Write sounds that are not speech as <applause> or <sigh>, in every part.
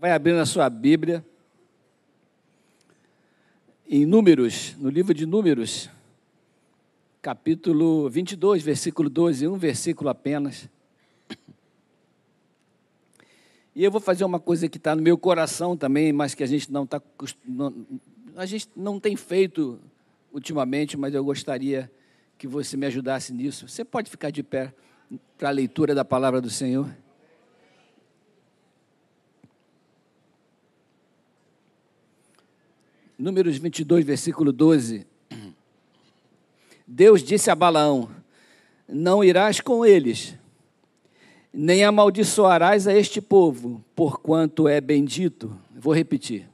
Vai abrindo a sua Bíblia. Em Números, no livro de Números, capítulo 22, versículo 12, um versículo apenas. E eu vou fazer uma coisa que está no meu coração também, mas que a gente não está. A gente não tem feito ultimamente, mas eu gostaria que você me ajudasse nisso. Você pode ficar de pé para a leitura da palavra do Senhor? Números 22, versículo 12. Deus disse a Balaão: Não irás com eles, nem amaldiçoarás a este povo, porquanto é bendito. Vou repetir.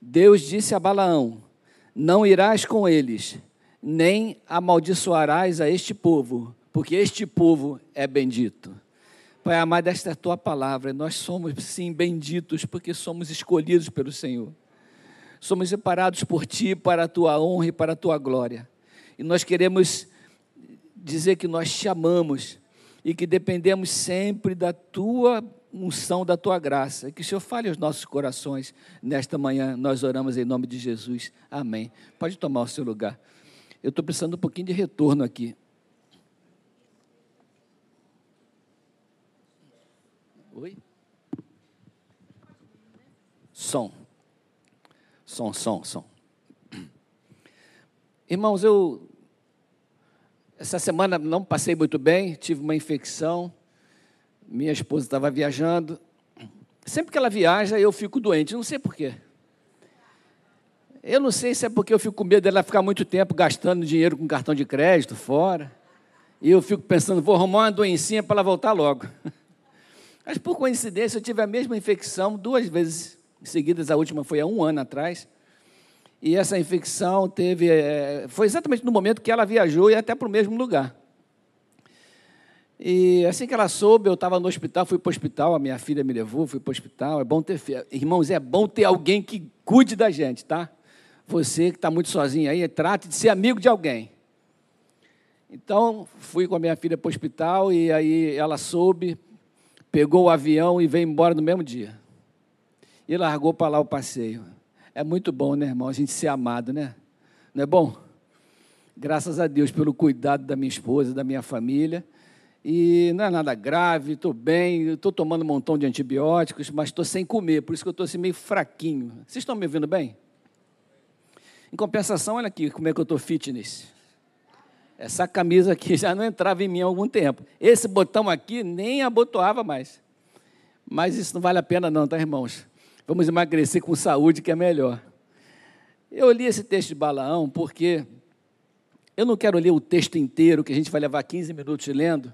Deus disse a Balaão: Não irás com eles, nem amaldiçoarás a este povo, porque este povo é bendito. Pai amado, esta é a tua palavra. Nós somos, sim, benditos, porque somos escolhidos pelo Senhor somos separados por Ti para a Tua honra e para a Tua glória. E nós queremos dizer que nós te amamos e que dependemos sempre da Tua unção, da Tua graça. Que o Senhor fale aos nossos corações nesta manhã. Nós oramos em nome de Jesus. Amém. Pode tomar o seu lugar. Eu estou precisando um pouquinho de retorno aqui. Oi? Som. Som, som, som. Irmãos, eu essa semana não passei muito bem, tive uma infecção. Minha esposa estava viajando. Sempre que ela viaja, eu fico doente, não sei porquê. Eu não sei se é porque eu fico com medo dela ficar muito tempo gastando dinheiro com cartão de crédito fora. E eu fico pensando, vou arrumar uma doencinha para ela voltar logo. <laughs> Mas por coincidência, eu tive a mesma infecção duas vezes seguidas, a última foi há um ano atrás. E essa infecção teve. É, foi exatamente no momento que ela viajou e até para o mesmo lugar. E assim que ela soube, eu estava no hospital, fui para o hospital, a minha filha me levou, fui para o hospital. É bom ter. Irmãos, é bom ter alguém que cuide da gente, tá? Você que está muito sozinho aí, trate de ser amigo de alguém. Então, fui com a minha filha para o hospital e aí ela soube, pegou o avião e veio embora no mesmo dia e largou para lá o passeio. É muito bom, né, irmão? A gente ser amado, né? Não é bom? Graças a Deus pelo cuidado da minha esposa, da minha família. E não é nada grave, estou bem, estou tomando um montão de antibióticos, mas estou sem comer, por isso que eu estou assim meio fraquinho. Vocês estão me ouvindo bem? Em compensação, olha aqui como é que eu estou fitness. Essa camisa aqui <laughs> já não entrava em mim há algum tempo. Esse botão aqui nem abotoava mais. Mas isso não vale a pena não, tá, irmãos? Vamos emagrecer com saúde, que é melhor. Eu li esse texto de Balaão porque eu não quero ler o texto inteiro, que a gente vai levar 15 minutos lendo,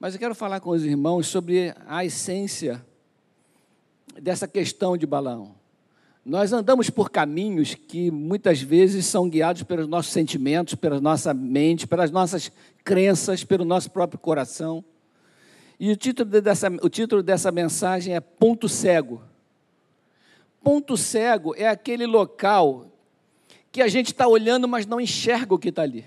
mas eu quero falar com os irmãos sobre a essência dessa questão de Balaão. Nós andamos por caminhos que muitas vezes são guiados pelos nossos sentimentos, pela nossa mente, pelas nossas crenças, pelo nosso próprio coração. E o título dessa, o título dessa mensagem é Ponto Cego ponto cego é aquele local que a gente está olhando, mas não enxerga o que está ali.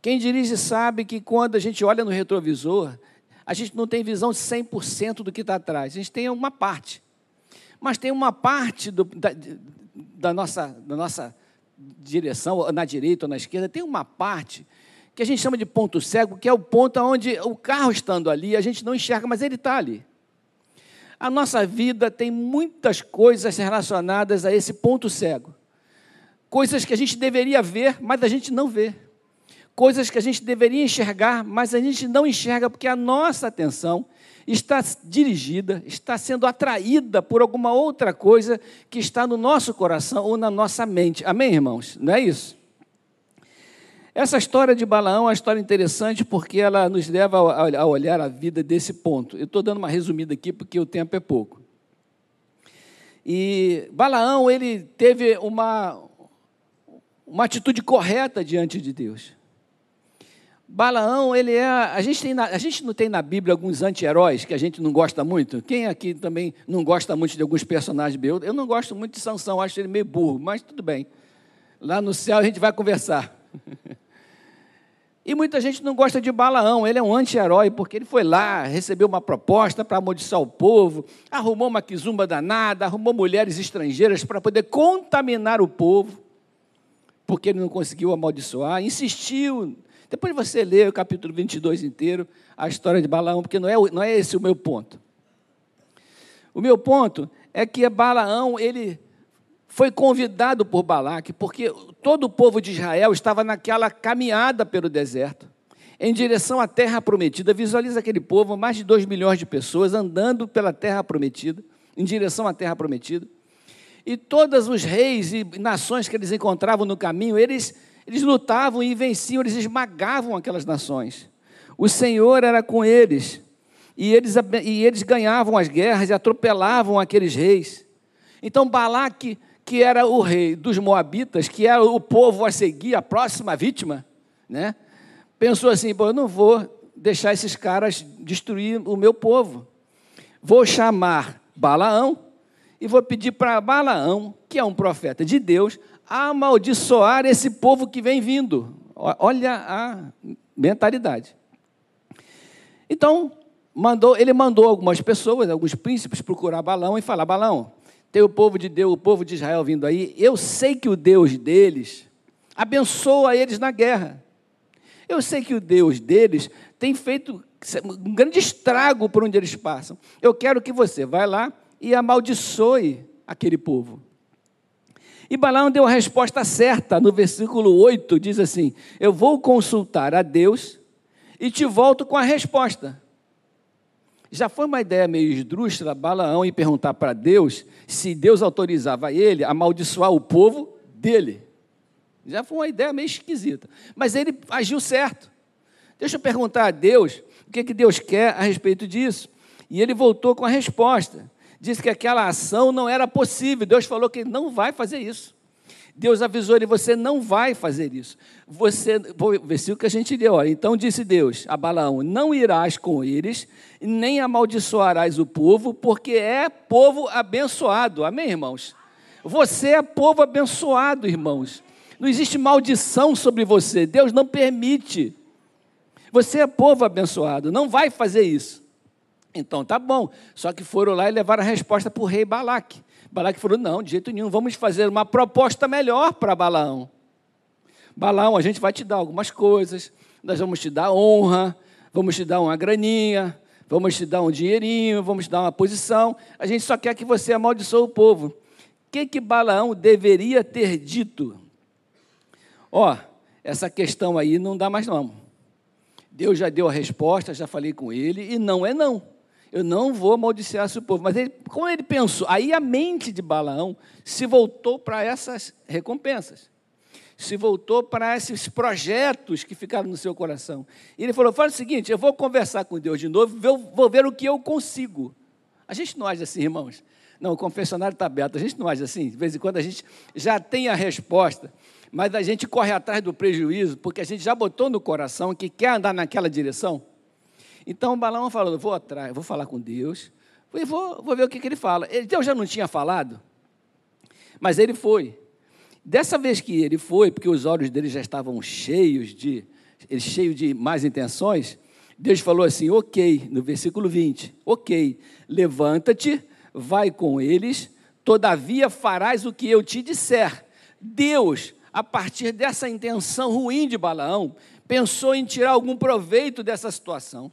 Quem dirige sabe que quando a gente olha no retrovisor, a gente não tem visão de 100% do que está atrás, a gente tem uma parte. Mas tem uma parte do, da, da, nossa, da nossa direção, na direita ou na esquerda, tem uma parte que a gente chama de ponto cego, que é o ponto onde o carro estando ali, a gente não enxerga, mas ele está ali. A nossa vida tem muitas coisas relacionadas a esse ponto cego. Coisas que a gente deveria ver, mas a gente não vê. Coisas que a gente deveria enxergar, mas a gente não enxerga porque a nossa atenção está dirigida, está sendo atraída por alguma outra coisa que está no nosso coração ou na nossa mente. Amém, irmãos? Não é isso? Essa história de Balaão é uma história interessante porque ela nos leva a olhar a vida desse ponto. Eu estou dando uma resumida aqui porque o tempo é pouco. E Balaão, ele teve uma, uma atitude correta diante de Deus. Balaão, ele é. A gente, tem a gente não tem na Bíblia alguns anti-heróis que a gente não gosta muito? Quem aqui também não gosta muito de alguns personagens eu não gosto muito de Sansão, acho ele meio burro, mas tudo bem. Lá no céu a gente vai conversar. <laughs> E muita gente não gosta de Balaão, ele é um anti-herói, porque ele foi lá, recebeu uma proposta para amaldiçoar o povo, arrumou uma quizumba danada, arrumou mulheres estrangeiras para poder contaminar o povo, porque ele não conseguiu amaldiçoar, insistiu. Depois você lê o capítulo 22 inteiro, a história de Balaão, porque não é, não é esse o meu ponto. O meu ponto é que Balaão, ele foi convidado por Balaque, porque todo o povo de Israel estava naquela caminhada pelo deserto, em direção à terra prometida. Visualiza aquele povo, mais de dois milhões de pessoas andando pela terra prometida, em direção à terra prometida. E todos os reis e nações que eles encontravam no caminho, eles, eles lutavam e venciam, eles esmagavam aquelas nações. O Senhor era com eles, e eles, e eles ganhavam as guerras e atropelavam aqueles reis. Então Balaque que era o rei dos Moabitas, que era o povo a seguir, a próxima vítima, né? pensou assim: eu não vou deixar esses caras destruir o meu povo. Vou chamar Balaão e vou pedir para Balaão, que é um profeta de Deus, amaldiçoar esse povo que vem vindo. Olha a mentalidade. Então, mandou, ele mandou algumas pessoas, alguns príncipes, procurar Balaão e falar: Balaão, tem o povo de Deus, o povo de Israel vindo aí. Eu sei que o Deus deles abençoa eles na guerra. Eu sei que o Deus deles tem feito um grande estrago por onde eles passam. Eu quero que você vá lá e amaldiçoe aquele povo. E Balaão deu a resposta certa, no versículo 8, diz assim: Eu vou consultar a Deus e te volto com a resposta. Já foi uma ideia meio esdrúxula Balaão e perguntar para Deus se Deus autorizava ele a amaldiçoar o povo dele. Já foi uma ideia meio esquisita. Mas ele agiu certo. Deixa eu perguntar a Deus o que, que Deus quer a respeito disso. E ele voltou com a resposta. Disse que aquela ação não era possível. Deus falou que não vai fazer isso. Deus avisou ele: você não vai fazer isso. Você, o versículo que a gente leu, olha, então disse Deus a Balaão: não irás com eles, nem amaldiçoarás o povo, porque é povo abençoado. Amém, irmãos? Você é povo abençoado, irmãos. Não existe maldição sobre você, Deus não permite. Você é povo abençoado, não vai fazer isso. Então tá bom. Só que foram lá e levaram a resposta para o rei Balaque. Balaque falou: não, de jeito nenhum, vamos fazer uma proposta melhor para Balaão. Balaão, a gente vai te dar algumas coisas, nós vamos te dar honra, vamos te dar uma graninha, vamos te dar um dinheirinho, vamos te dar uma posição. A gente só quer que você amaldiçoe o povo. O que, que Balaão deveria ter dito? Ó, oh, essa questão aí não dá mais não. Deus já deu a resposta, já falei com ele, e não é não eu não vou amaldiçoar esse povo. Mas ele, como ele pensou, aí a mente de Balaão se voltou para essas recompensas, se voltou para esses projetos que ficaram no seu coração. E ele falou: faz o seguinte, eu vou conversar com Deus de novo, vou ver o que eu consigo. A gente não age assim, irmãos. Não, o confessionário está aberto. A gente não age assim. De vez em quando a gente já tem a resposta, mas a gente corre atrás do prejuízo, porque a gente já botou no coração que quer andar naquela direção. Então Balaão falou: vou atrás, vou falar com Deus, e vou, vou ver o que, que ele fala. Deus já não tinha falado, mas ele foi. Dessa vez que ele foi, porque os olhos dele já estavam cheios de, cheios de más intenções, Deus falou assim: ok, no versículo 20: ok, levanta-te, vai com eles, todavia farás o que eu te disser. Deus, a partir dessa intenção ruim de Balaão, pensou em tirar algum proveito dessa situação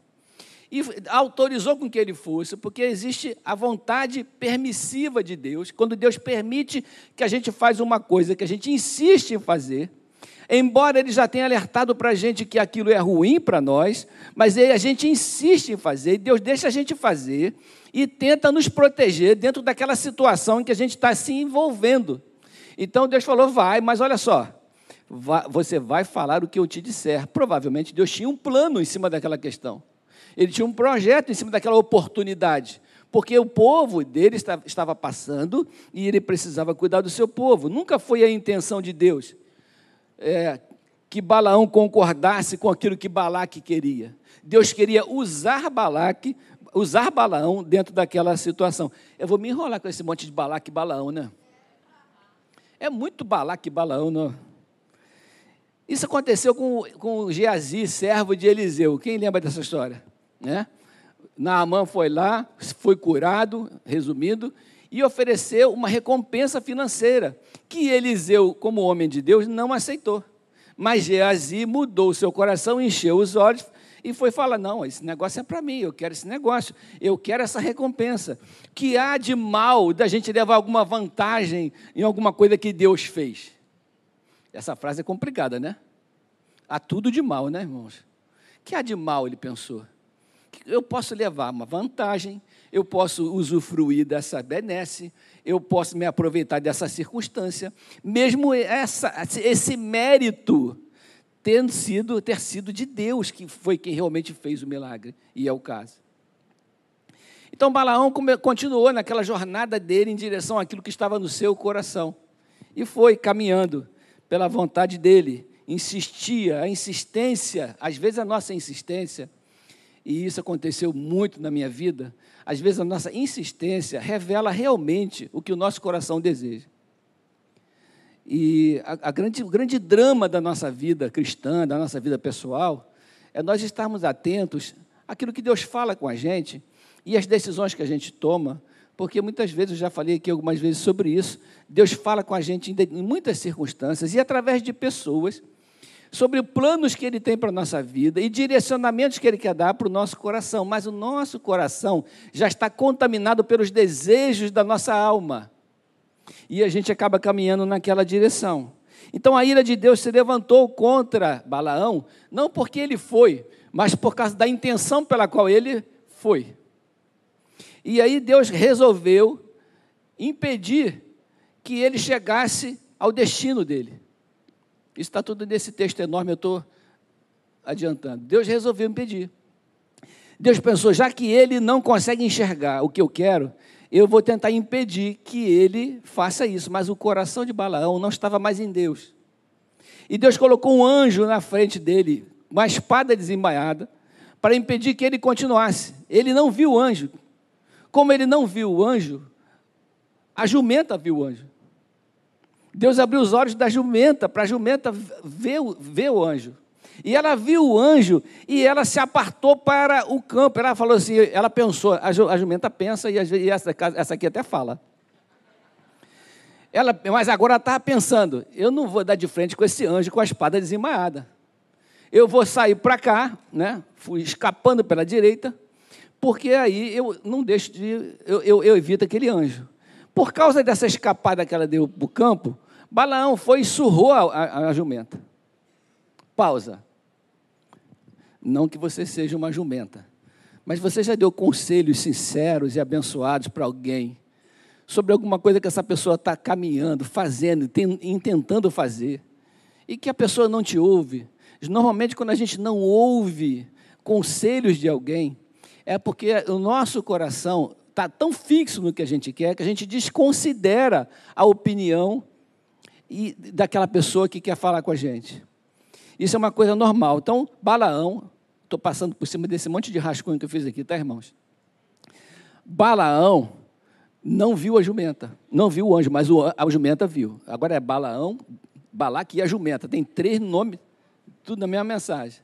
e autorizou com que ele fosse, porque existe a vontade permissiva de Deus, quando Deus permite que a gente faz uma coisa que a gente insiste em fazer, embora ele já tenha alertado para a gente que aquilo é ruim para nós, mas a gente insiste em fazer, Deus deixa a gente fazer e tenta nos proteger dentro daquela situação em que a gente está se envolvendo. Então Deus falou, vai, mas olha só, você vai falar o que eu te disser. Provavelmente Deus tinha um plano em cima daquela questão. Ele tinha um projeto em cima daquela oportunidade, porque o povo dele estava passando e ele precisava cuidar do seu povo. Nunca foi a intenção de Deus é, que Balaão concordasse com aquilo que Balaque queria. Deus queria usar Balaque, usar Balaão dentro daquela situação. Eu vou me enrolar com esse monte de Balaque e Balaão, né? É muito Balaque e Balaão, não? Isso aconteceu com, com Geazi, servo de Eliseu. Quem lembra dessa história? Né? Naamã foi lá, foi curado, resumindo, e ofereceu uma recompensa financeira, que Eliseu, como homem de Deus, não aceitou. Mas Geazi mudou o seu coração, encheu os olhos e foi falar: Não, esse negócio é para mim, eu quero esse negócio, eu quero essa recompensa. Que há de mal da gente levar alguma vantagem em alguma coisa que Deus fez? Essa frase é complicada, né? Há tudo de mal, né, irmãos? Que há de mal, ele pensou? Eu posso levar uma vantagem, eu posso usufruir dessa benesse, eu posso me aproveitar dessa circunstância, mesmo essa, esse mérito tendo sido, ter sido de Deus, que foi quem realmente fez o milagre, e é o caso. Então Balaão continuou naquela jornada dele em direção àquilo que estava no seu coração, e foi caminhando pela vontade dele, insistia, a insistência, às vezes a nossa insistência, e isso aconteceu muito na minha vida, às vezes a nossa insistência revela realmente o que o nosso coração deseja. E a, a grande, o grande drama da nossa vida cristã, da nossa vida pessoal, é nós estarmos atentos àquilo que Deus fala com a gente e as decisões que a gente toma, porque muitas vezes, eu já falei aqui algumas vezes sobre isso, Deus fala com a gente em muitas circunstâncias e através de pessoas sobre planos que Ele tem para a nossa vida e direcionamentos que Ele quer dar para o nosso coração, mas o nosso coração já está contaminado pelos desejos da nossa alma e a gente acaba caminhando naquela direção. Então a ira de Deus se levantou contra Balaão, não porque ele foi, mas por causa da intenção pela qual ele foi. E aí Deus resolveu impedir que ele chegasse ao destino dele. Isso está tudo nesse texto enorme, eu estou adiantando. Deus resolveu impedir. Deus pensou, já que ele não consegue enxergar o que eu quero, eu vou tentar impedir que ele faça isso. Mas o coração de Balaão não estava mais em Deus. E Deus colocou um anjo na frente dele, uma espada desembaiada, para impedir que ele continuasse. Ele não viu o anjo. Como ele não viu o anjo, a jumenta viu o anjo. Deus abriu os olhos da jumenta, para a jumenta ver, ver o anjo. E ela viu o anjo e ela se apartou para o campo. Ela falou assim, ela pensou, a jumenta pensa e essa, essa aqui até fala. Ela, mas agora ela estava pensando, eu não vou dar de frente com esse anjo com a espada desemaiada. Eu vou sair para cá, né? fui escapando pela direita, porque aí eu não deixo de. Eu, eu, eu evito aquele anjo. Por causa dessa escapada que ela deu para o campo, Balaão foi e surrou a, a, a jumenta. Pausa. Não que você seja uma jumenta, mas você já deu conselhos sinceros e abençoados para alguém sobre alguma coisa que essa pessoa está caminhando, fazendo, intentando fazer, e que a pessoa não te ouve. Normalmente, quando a gente não ouve conselhos de alguém, é porque o nosso coração está tão fixo no que a gente quer que a gente desconsidera a opinião e daquela pessoa que quer falar com a gente. Isso é uma coisa normal. Então, Balaão, estou passando por cima desse monte de rascunho que eu fiz aqui, tá, irmãos? Balaão não viu a jumenta, não viu o anjo, mas a jumenta viu. Agora é Balaão, Balaque e a jumenta. Tem três nomes, tudo na mesma mensagem.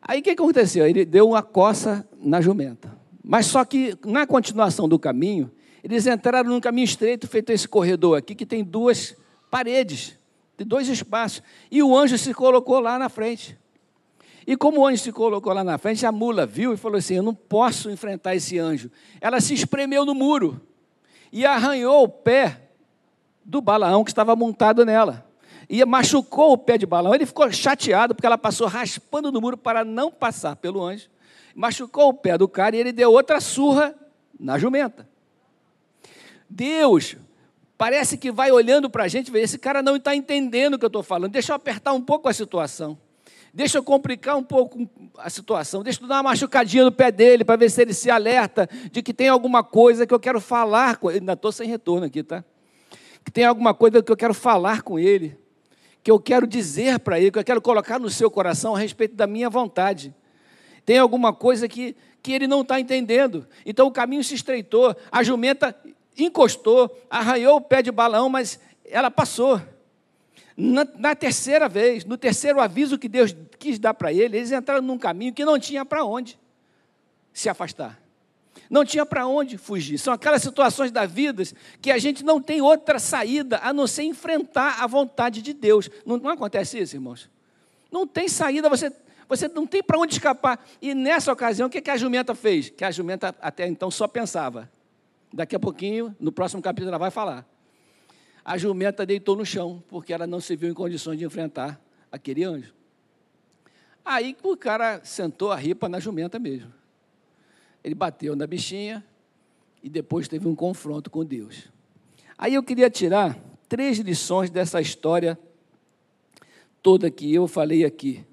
Aí o que aconteceu? Ele deu uma coça na jumenta. Mas só que na continuação do caminho, eles entraram num caminho estreito, feito esse corredor aqui, que tem duas paredes de dois espaços. E o anjo se colocou lá na frente. E como o anjo se colocou lá na frente, a mula viu e falou assim: Eu não posso enfrentar esse anjo. Ela se espremeu no muro e arranhou o pé do Balaão que estava montado nela. E machucou o pé de Balaão. Ele ficou chateado porque ela passou raspando no muro para não passar pelo anjo. Machucou o pé do cara e ele deu outra surra na jumenta. Deus parece que vai olhando para a gente e vê, esse cara não está entendendo o que eu estou falando, deixa eu apertar um pouco a situação. Deixa eu complicar um pouco a situação, deixa eu dar uma machucadinha no pé dele para ver se ele se alerta de que tem alguma coisa que eu quero falar com ele. Ainda estou sem retorno aqui, tá? Que tem alguma coisa que eu quero falar com ele, que eu quero dizer para ele, que eu quero colocar no seu coração a respeito da minha vontade. Tem alguma coisa que, que ele não está entendendo. Então o caminho se estreitou, a jumenta encostou, arranhou o pé de balão, mas ela passou. Na, na terceira vez, no terceiro aviso que Deus quis dar para ele, eles entraram num caminho que não tinha para onde se afastar. Não tinha para onde fugir. São aquelas situações da vida que a gente não tem outra saída a não ser enfrentar a vontade de Deus. Não, não acontece isso, irmãos? Não tem saída, você, você não tem para onde escapar. E nessa ocasião, o que, que a jumenta fez? Que a jumenta até então só pensava. Daqui a pouquinho, no próximo capítulo, ela vai falar. A jumenta deitou no chão, porque ela não se viu em condições de enfrentar aquele anjo. Aí o cara sentou a ripa na jumenta mesmo. Ele bateu na bichinha e depois teve um confronto com Deus. Aí eu queria tirar três lições dessa história toda que eu falei aqui.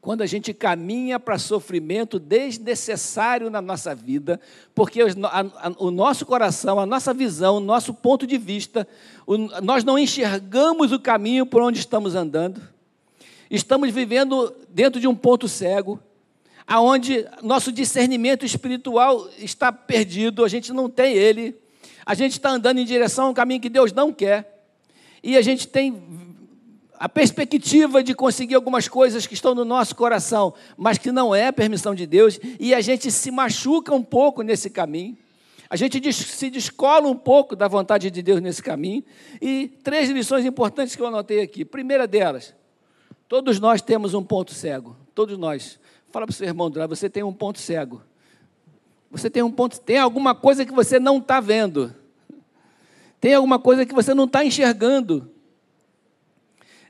Quando a gente caminha para sofrimento desnecessário na nossa vida, porque o nosso coração, a nossa visão, o nosso ponto de vista, nós não enxergamos o caminho por onde estamos andando, estamos vivendo dentro de um ponto cego, aonde nosso discernimento espiritual está perdido, a gente não tem ele, a gente está andando em direção a um caminho que Deus não quer, e a gente tem a perspectiva de conseguir algumas coisas que estão no nosso coração, mas que não é permissão de Deus, e a gente se machuca um pouco nesse caminho. A gente se descola um pouco da vontade de Deus nesse caminho. E três lições importantes que eu anotei aqui. Primeira delas, todos nós temos um ponto cego. Todos nós. Fala para o seu irmão do você tem um ponto cego. Você tem um ponto, tem alguma coisa que você não está vendo. Tem alguma coisa que você não está enxergando.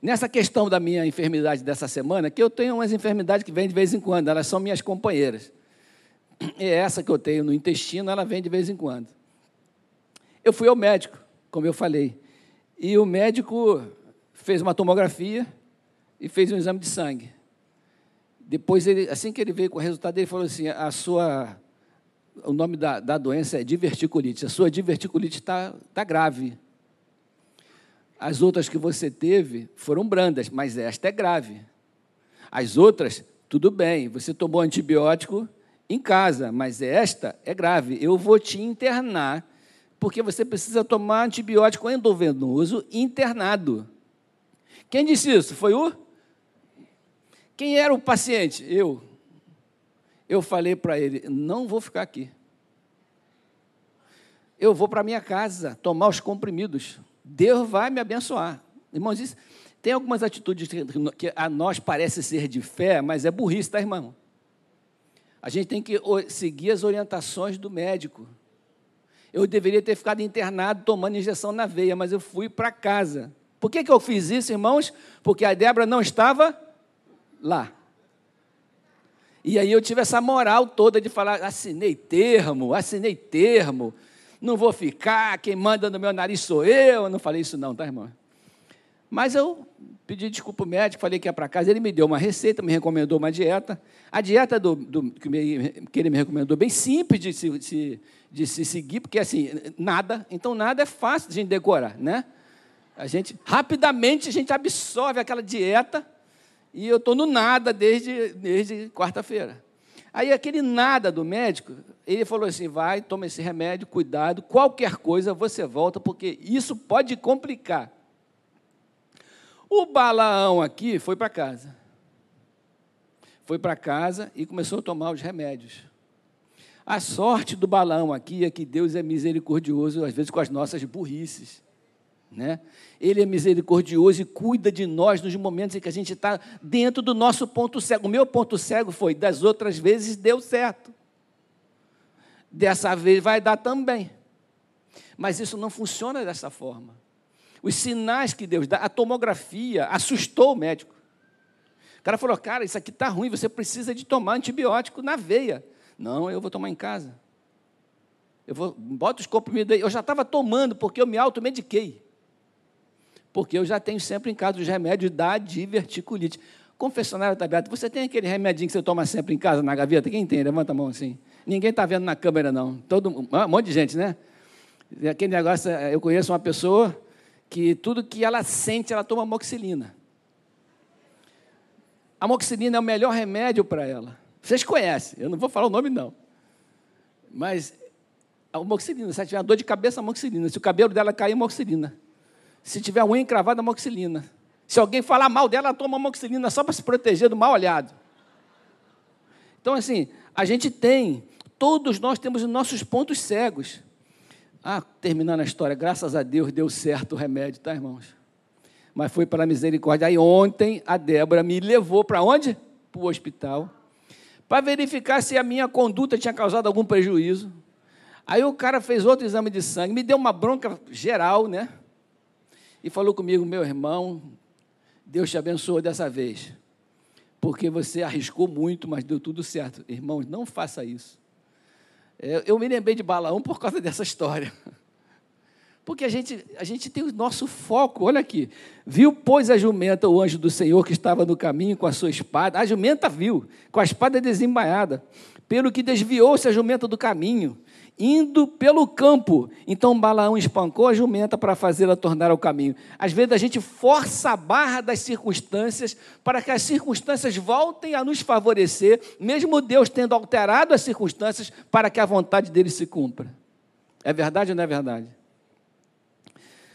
Nessa questão da minha enfermidade dessa semana, que eu tenho umas enfermidades que vêm de vez em quando, elas são minhas companheiras. E essa que eu tenho no intestino, ela vem de vez em quando. Eu fui ao médico, como eu falei, e o médico fez uma tomografia e fez um exame de sangue. Depois, ele, assim que ele veio com o resultado, ele falou assim: a sua, o nome da, da doença é diverticulite. A sua diverticulite está tá grave. As outras que você teve foram brandas, mas esta é grave. As outras, tudo bem, você tomou antibiótico em casa, mas esta é grave. Eu vou te internar, porque você precisa tomar antibiótico endovenoso internado. Quem disse isso? Foi o quem era o paciente? Eu. Eu falei para ele: não vou ficar aqui. Eu vou para minha casa tomar os comprimidos. Deus vai me abençoar. Irmãos, isso, tem algumas atitudes que a nós parece ser de fé, mas é burrice, tá, irmão? A gente tem que seguir as orientações do médico. Eu deveria ter ficado internado tomando injeção na veia, mas eu fui para casa. Por que, que eu fiz isso, irmãos? Porque a Débora não estava lá. E aí eu tive essa moral toda de falar, assinei termo, assinei termo, não vou ficar, quem manda no meu nariz sou eu. Eu não falei isso não, tá, irmão? Mas eu pedi desculpa ao médico, falei que ia para casa, ele me deu uma receita, me recomendou uma dieta. A dieta do, do que, me, que, ele me recomendou, bem simples de se, de, de se seguir, porque assim, nada, então nada é fácil de gente decorar, né? A gente, rapidamente, a gente absorve aquela dieta, e eu estou no nada desde, desde quarta-feira. Aí aquele nada do médico, ele falou assim: vai, toma esse remédio, cuidado, qualquer coisa você volta, porque isso pode complicar. O Balaão aqui foi para casa. Foi para casa e começou a tomar os remédios. A sorte do Balaão aqui é que Deus é misericordioso, às vezes com as nossas burrices. Né? Ele é misericordioso e cuida de nós nos momentos em que a gente está dentro do nosso ponto cego. O meu ponto cego foi, das outras vezes deu certo. Dessa vez vai dar também. Mas isso não funciona dessa forma. Os sinais que Deus dá, a tomografia assustou o médico. O cara falou: Cara, isso aqui está ruim, você precisa de tomar antibiótico na veia. Não, eu vou tomar em casa. Eu vou, bota os comprimidos aí. Eu já estava tomando porque eu me automediquei porque eu já tenho sempre em casa os remédios da diverticulite. Confessionário está aberto. Você tem aquele remedinho que você toma sempre em casa, na gaveta? Quem tem? Levanta a mão assim. Ninguém está vendo na câmera, não. Todo, um monte de gente, né? Aquele negócio, eh, eu conheço uma pessoa que tudo que ela sente, ela toma moxilina. A moxilina é o melhor remédio para ela. Vocês conhecem, eu não vou falar o nome, não. Mas a moxilina, se ela tiver dor de cabeça, a moxilina. Se o cabelo dela cair, a moxilina. Se tiver unha encravada, amoxilina. Se alguém falar mal dela, ela toma amoxicilina só para se proteger do mal olhado. Então, assim, a gente tem, todos nós temos os nossos pontos cegos. Ah, terminando a história, graças a Deus deu certo o remédio, tá, irmãos? Mas foi para a misericórdia. Aí ontem a Débora me levou para onde? Para o hospital. Para verificar se a minha conduta tinha causado algum prejuízo. Aí o cara fez outro exame de sangue, me deu uma bronca geral, né? E falou comigo, meu irmão, Deus te abençoou dessa vez. Porque você arriscou muito, mas deu tudo certo. Irmãos, não faça isso. É, eu me lembrei de Balaão por causa dessa história. <laughs> Porque a gente, a gente tem o nosso foco, olha aqui. Viu, pois, a jumenta, o anjo do Senhor que estava no caminho com a sua espada. A jumenta viu, com a espada desembainhada. Pelo que desviou-se a jumenta do caminho indo pelo campo. Então Balaão espancou a jumenta para fazê-la tornar ao caminho. Às vezes a gente força a barra das circunstâncias para que as circunstâncias voltem a nos favorecer, mesmo Deus tendo alterado as circunstâncias para que a vontade dele se cumpra. É verdade ou não é verdade?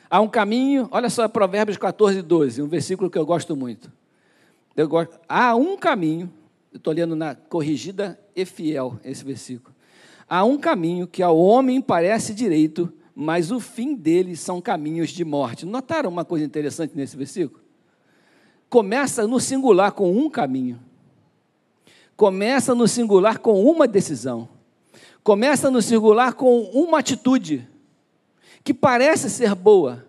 Há um caminho, olha só Provérbios 14, 12, um versículo que eu gosto muito. Eu gosto, há um caminho, eu estou lendo na corrigida e fiel esse versículo. Há um caminho que ao homem parece direito, mas o fim dele são caminhos de morte. Notaram uma coisa interessante nesse versículo? Começa no singular com um caminho. Começa no singular com uma decisão. Começa no singular com uma atitude que parece ser boa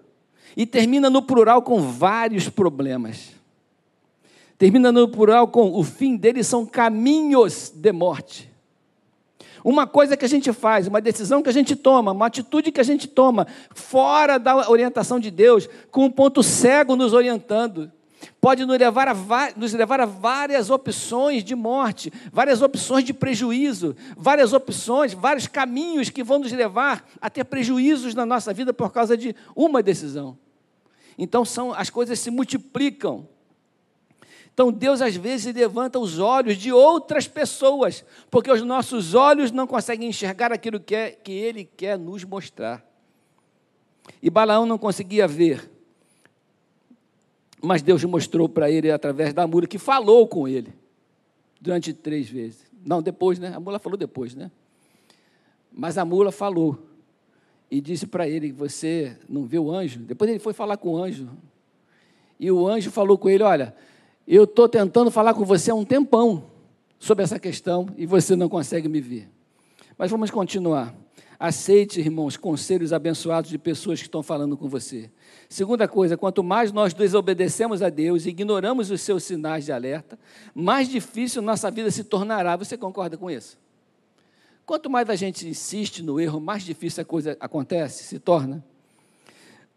e termina no plural com vários problemas. Termina no plural com o fim deles são caminhos de morte. Uma coisa que a gente faz, uma decisão que a gente toma, uma atitude que a gente toma, fora da orientação de Deus, com um ponto cego nos orientando, pode nos levar, a, nos levar a várias opções de morte, várias opções de prejuízo, várias opções, vários caminhos que vão nos levar a ter prejuízos na nossa vida por causa de uma decisão. Então são as coisas se multiplicam. Então Deus às vezes levanta os olhos de outras pessoas, porque os nossos olhos não conseguem enxergar aquilo que, é, que Ele quer nos mostrar. E Balaão não conseguia ver, mas Deus mostrou para ele através da mula que falou com ele durante três vezes. Não, depois, né? A mula falou depois, né? Mas a mula falou e disse para ele: Você não viu o anjo? Depois ele foi falar com o anjo. E o anjo falou com ele: Olha, eu estou tentando falar com você há um tempão sobre essa questão e você não consegue me ver. Mas vamos continuar. Aceite, irmãos, conselhos abençoados de pessoas que estão falando com você. Segunda coisa, quanto mais nós desobedecemos a Deus e ignoramos os seus sinais de alerta, mais difícil nossa vida se tornará. Você concorda com isso? Quanto mais a gente insiste no erro, mais difícil a coisa acontece, se torna.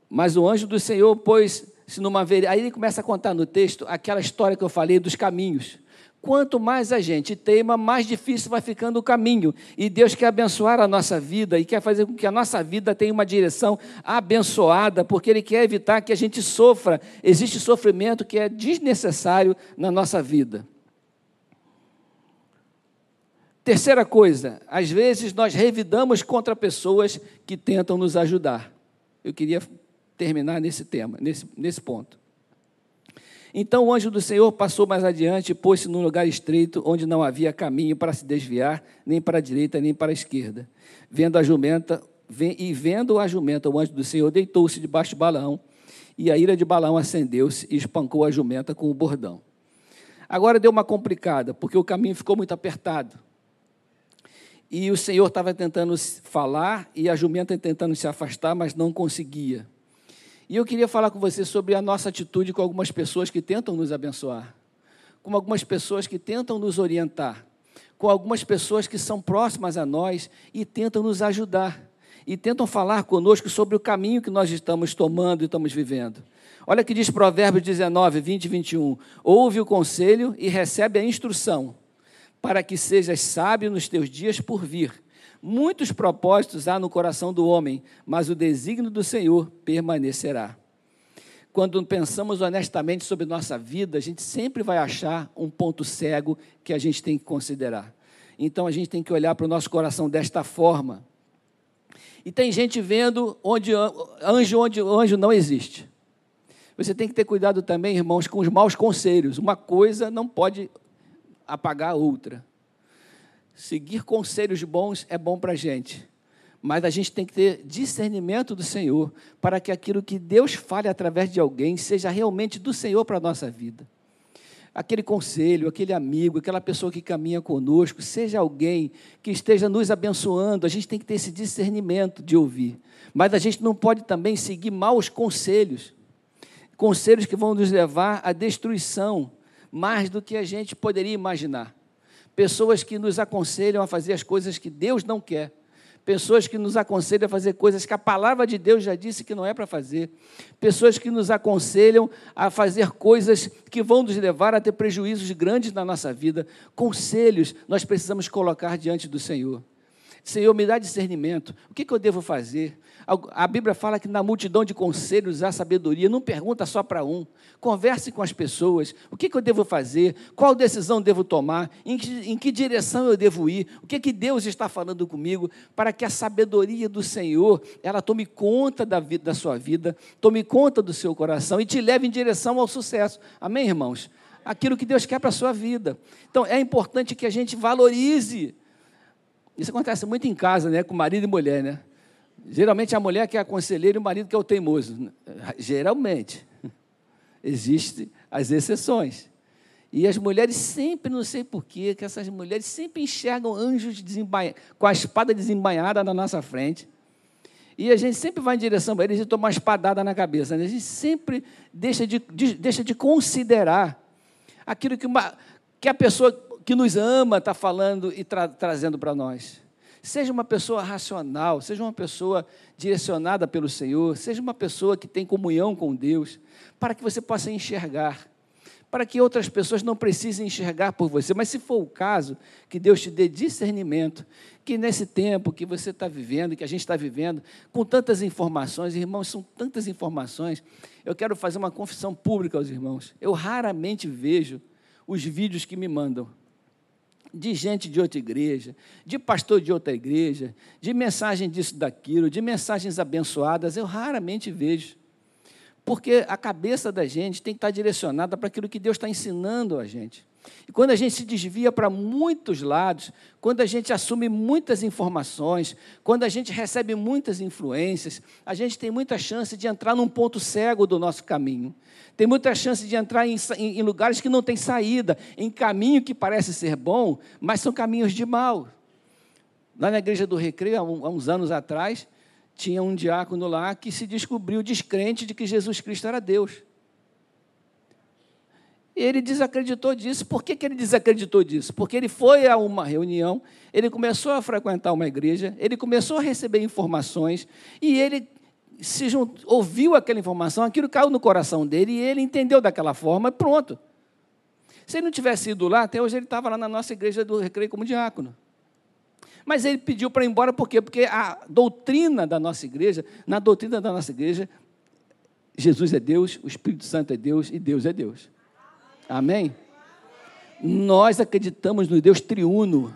Mas o anjo do Senhor pôs se numa. Aí ele começa a contar no texto aquela história que eu falei dos caminhos. Quanto mais a gente teima, mais difícil vai ficando o caminho. E Deus quer abençoar a nossa vida e quer fazer com que a nossa vida tenha uma direção abençoada, porque Ele quer evitar que a gente sofra. Existe sofrimento que é desnecessário na nossa vida. Terceira coisa, às vezes nós revidamos contra pessoas que tentam nos ajudar. Eu queria terminar nesse tema, nesse, nesse ponto. Então o anjo do Senhor passou mais adiante e pôs-se num lugar estreito, onde não havia caminho para se desviar, nem para a direita, nem para a esquerda. Vendo a jumenta, e vendo a jumenta, o anjo do Senhor deitou-se debaixo de Balaão, e a ira de Balaão acendeu-se e espancou a jumenta com o bordão. Agora deu uma complicada, porque o caminho ficou muito apertado. E o Senhor estava tentando falar e a jumenta tentando se afastar, mas não conseguia. E eu queria falar com você sobre a nossa atitude com algumas pessoas que tentam nos abençoar, com algumas pessoas que tentam nos orientar, com algumas pessoas que são próximas a nós e tentam nos ajudar, e tentam falar conosco sobre o caminho que nós estamos tomando e estamos vivendo. Olha que diz Provérbios 19, 20 e 21. Ouve o conselho e recebe a instrução, para que sejas sábio nos teus dias por vir Muitos propósitos há no coração do homem, mas o desígnio do Senhor permanecerá. Quando pensamos honestamente sobre nossa vida, a gente sempre vai achar um ponto cego que a gente tem que considerar. Então a gente tem que olhar para o nosso coração desta forma. E tem gente vendo onde anjo onde anjo não existe. Você tem que ter cuidado também, irmãos, com os maus conselhos. Uma coisa não pode apagar a outra. Seguir conselhos bons é bom para a gente, mas a gente tem que ter discernimento do Senhor para que aquilo que Deus fale através de alguém seja realmente do Senhor para a nossa vida. Aquele conselho, aquele amigo, aquela pessoa que caminha conosco, seja alguém que esteja nos abençoando, a gente tem que ter esse discernimento de ouvir. Mas a gente não pode também seguir maus conselhos conselhos que vão nos levar à destruição, mais do que a gente poderia imaginar. Pessoas que nos aconselham a fazer as coisas que Deus não quer. Pessoas que nos aconselham a fazer coisas que a palavra de Deus já disse que não é para fazer. Pessoas que nos aconselham a fazer coisas que vão nos levar a ter prejuízos grandes na nossa vida. Conselhos nós precisamos colocar diante do Senhor. Senhor, me dá discernimento. O que, que eu devo fazer? A Bíblia fala que na multidão de conselhos há sabedoria. Não pergunta só para um. Converse com as pessoas. O que, que eu devo fazer? Qual decisão devo tomar? Em que, em que direção eu devo ir? O que, que Deus está falando comigo? Para que a sabedoria do Senhor ela tome conta da, vida, da sua vida, tome conta do seu coração e te leve em direção ao sucesso. Amém, irmãos? Aquilo que Deus quer para a sua vida. Então é importante que a gente valorize isso acontece muito em casa, né? Com marido e mulher, né? Geralmente a mulher que é a conselheira e o marido que é o teimoso. Geralmente. Existem as exceções. E as mulheres sempre, não sei porquê, que essas mulheres sempre enxergam anjos com a espada desembainhada na nossa frente. E a gente sempre vai em direção a eles e toma uma espadada na cabeça. Né? A gente sempre deixa de, de, deixa de considerar aquilo que, uma, que a pessoa que nos ama está falando e tra trazendo para nós. Seja uma pessoa racional, seja uma pessoa direcionada pelo Senhor, seja uma pessoa que tem comunhão com Deus, para que você possa enxergar, para que outras pessoas não precisem enxergar por você. Mas se for o caso, que Deus te dê discernimento, que nesse tempo que você está vivendo, que a gente está vivendo, com tantas informações, irmãos, são tantas informações, eu quero fazer uma confissão pública aos irmãos. Eu raramente vejo os vídeos que me mandam de gente de outra igreja, de pastor de outra igreja, de mensagem disso, daquilo, de mensagens abençoadas, eu raramente vejo. Porque a cabeça da gente tem que estar direcionada para aquilo que Deus está ensinando a gente. E quando a gente se desvia para muitos lados, quando a gente assume muitas informações, quando a gente recebe muitas influências, a gente tem muita chance de entrar num ponto cego do nosso caminho. Tem muita chance de entrar em, em, lugares que não tem saída, em caminho que parece ser bom, mas são caminhos de mal. Lá na igreja do Recreio, há uns anos atrás, tinha um diácono lá que se descobriu descrente de que Jesus Cristo era Deus. Ele desacreditou disso. Por que, que ele desacreditou disso? Porque ele foi a uma reunião, ele começou a frequentar uma igreja, ele começou a receber informações e ele se ouviu aquela informação, aquilo caiu no coração dele e ele entendeu daquela forma e pronto. Se ele não tivesse ido lá, até hoje ele estava lá na nossa igreja do Recreio como diácono. Mas ele pediu para ir embora por quê? Porque a doutrina da nossa igreja, na doutrina da nossa igreja, Jesus é Deus, o Espírito Santo é Deus e Deus é Deus. Amém? Nós acreditamos no Deus triuno.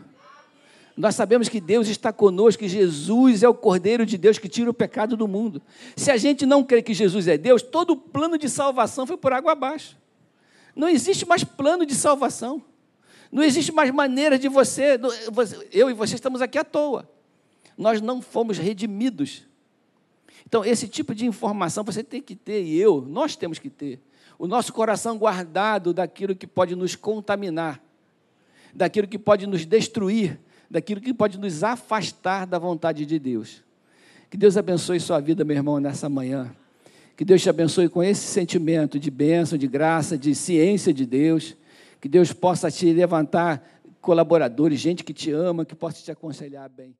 Nós sabemos que Deus está conosco, que Jesus é o Cordeiro de Deus que tira o pecado do mundo. Se a gente não crê que Jesus é Deus, todo o plano de salvação foi por água abaixo. Não existe mais plano de salvação. Não existe mais maneira de você. Eu e você estamos aqui à toa. Nós não fomos redimidos. Então, esse tipo de informação você tem que ter, e eu, nós temos que ter o nosso coração guardado daquilo que pode nos contaminar, daquilo que pode nos destruir, daquilo que pode nos afastar da vontade de Deus. Que Deus abençoe sua vida, meu irmão, nessa manhã. Que Deus te abençoe com esse sentimento de bênção, de graça, de ciência de Deus. Que Deus possa te levantar colaboradores, gente que te ama, que possa te aconselhar bem.